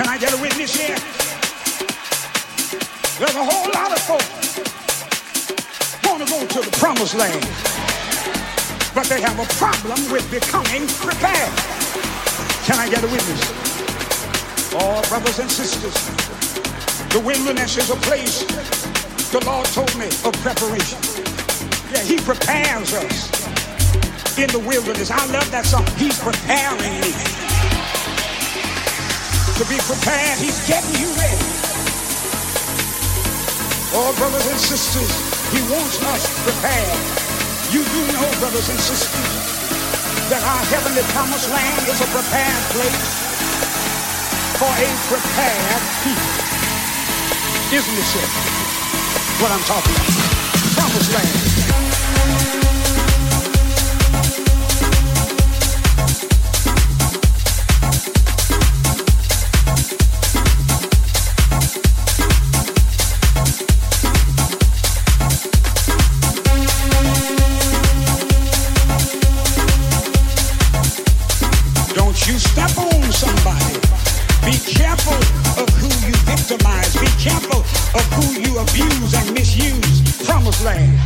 Can I get a witness here? There's a whole lot of folks want to go to the promised land, but they have a problem with becoming prepared. Can I get a witness? Oh, brothers and sisters, the wilderness is a place, the Lord told me, of preparation. Yeah, he prepares us in the wilderness. I love that song. He's preparing me. To be prepared, he's getting you ready. Oh, brothers and sisters, he wants us prepared. You do know, brothers and sisters, that our heavenly promised land is a prepared place for a prepared people. Isn't it? What I'm talking about. Promised land. Careful of who you victimize. Be careful of who you abuse and misuse. Promised land.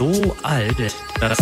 so alt, dass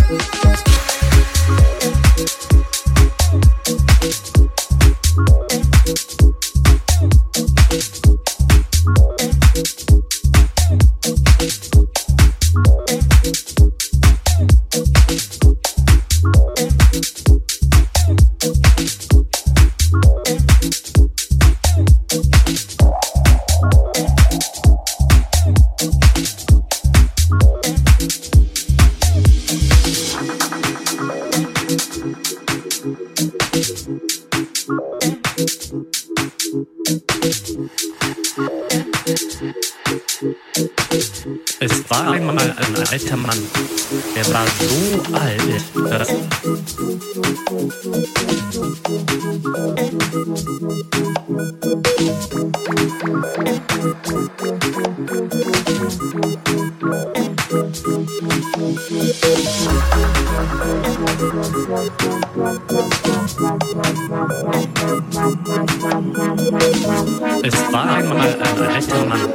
Es war einmal ein alter Mann,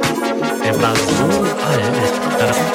der war so alt, dass